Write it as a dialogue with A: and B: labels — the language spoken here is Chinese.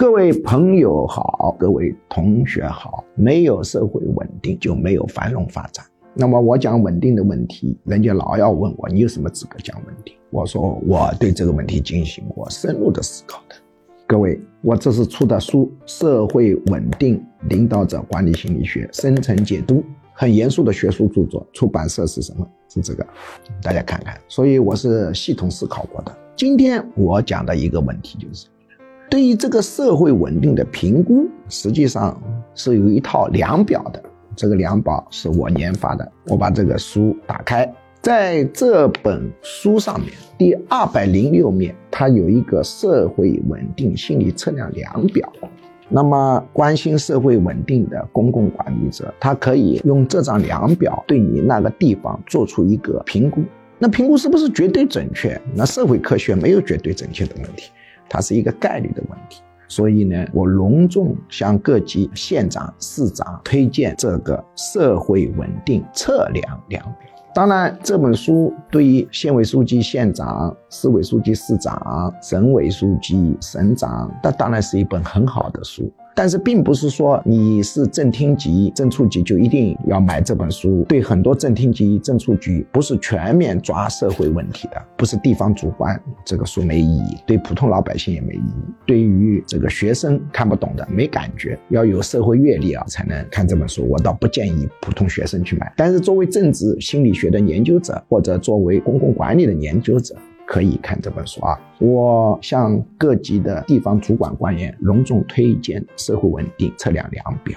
A: 各位朋友好，各位同学好，没有社会稳定就没有繁荣发展。那么我讲稳定的问题，人家老要问我，你有什么资格讲稳定？我说我对这个问题进行过深入的思考的。各位，我这是出的书《社会稳定领导者管理心理学深层解读》，很严肃的学术著作。出版社是什么？是这个，大家看看。所以我是系统思考过的。今天我讲的一个问题就是。对于这个社会稳定的评估，实际上是有一套量表的。这个量表是我研发的。我把这个书打开，在这本书上面第二百零六面，它有一个社会稳定心理测量量表。那么，关心社会稳定的公共管理者，他可以用这张量表对你那个地方做出一个评估。那评估是不是绝对准确？那社会科学没有绝对准确的问题。它是一个概率的问题，所以呢，我隆重向各级县长、市长推荐这个社会稳定测量量表。当然，这本书对于县委书记、县长、市委书记、市长、省委书记、省长，那当然是一本很好的书。但是并不是说你是正厅级、正处级就一定要买这本书。对很多正厅级、正处级，不是全面抓社会问题的，不是地方主管，这个书没意义；对普通老百姓也没意义。对于这个学生看不懂的、没感觉，要有社会阅历啊，才能看这本书。我倒不建议普通学生去买。但是作为政治心理学的研究者，或者作为公共管理的研究者，可以看这本书啊！我向各级的地方主管官员隆重推荐《社会稳定测量量表》。